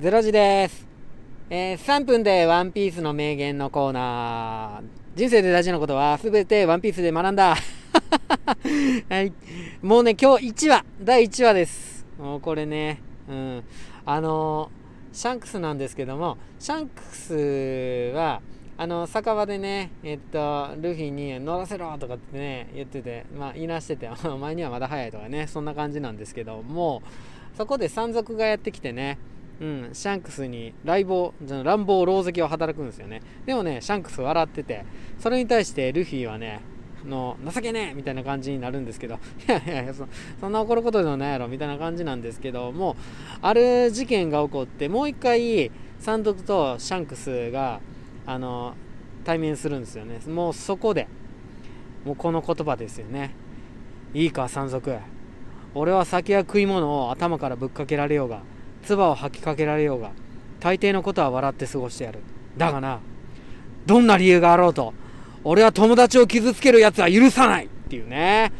ゼロ時です。えー3分でワンピースの名言のコーナー。人生で大事なことは全てワンピースで学んだ。はい。もうね、今日1話、第1話です。もうこれね、うん。あのーシャンクスなんですけども、シャンクスは、あの、酒場でね、えっと、ルフィに乗らせろとかってね、言ってて、まあ、いなしてて、お前にはまだ早いとかね、そんな感じなんですけども、そこで山賊がやってきてね、うん、シャンクスに乱暴、じゃ乱暴狼藉を働くんですよね。でもね、シャンクス笑ってて、それに対してルフィはね、の情けねえみたいな感じになるんですけど、いやいやいやそ、そんな怒ることでもないやろみたいな感じなんですけどもう、ある事件が起こって、もう一回、山賊とシャンクスが、あの、対面するんですよね。もうそこで、もうこの言葉ですよね。いいか、山賊。俺は酒や食い物を頭からぶっかけられようが、唾を吐きかけられようが、大抵のことは笑って過ごしてやる。だがな、どんな理由があろうと、俺は友達を傷つける奴は許さないっていうね。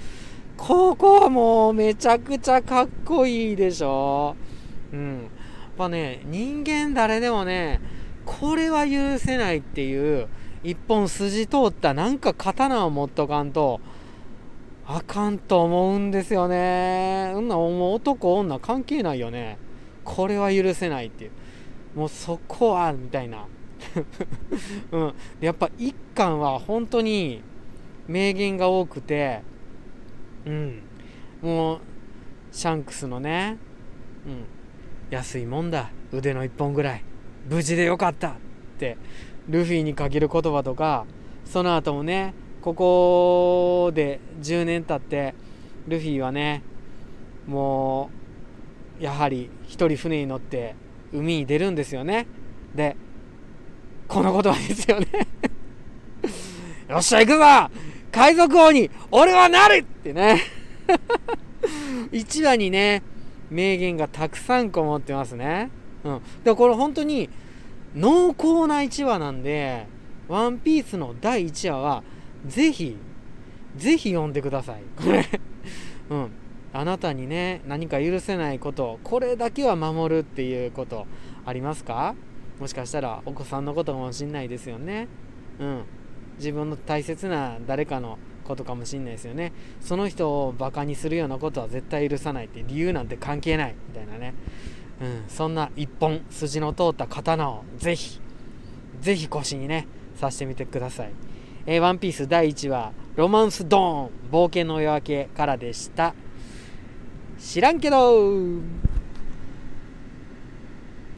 ここはもうめちゃくちゃかっこいいでしょ。うん。やっぱね、人間誰でもね、これは許せないっていう、一本筋通ったなんか刀を持っとかんと、あかんと思うんですよね。うんな、男女関係ないよね。これは許せないっていう。もうそこは、みたいな。うん。やっぱ一巻は本当に名言が多くて、うん。もう、シャンクスのね、うん。安いもんだ。腕の一本ぐらい。無事でよかったって、ルフィにかける言葉とか、その後もね、ここで10年経って、ルフィはね、もう、やはり一人船に乗って海に出るんですよね。で、この言葉ですよね。よっしゃ行くぞ海賊王に俺はなるってね。1話にね、名言がたくさんこもってますね。うん。でこれ本当に濃厚な1話なんで、ワンピースの第1話は、ぜひ、ぜひ読んでください。これ。うん。あなたにね、何か許せないこと、これだけは守るっていうことありますか？もしかしたらお子さんのことかもしんないですよね。うん。自分の大切な誰かのことかもしんないですよね。その人をバカにするようなことは絶対許さないって理由なんて関係ないみたいなね。うん。そんな一本筋の通った刀をぜひ、ぜひ腰にね、刺してみてください。えーワンピース第1話、ロマンスドーン冒険の夜明けからでした。知らんけど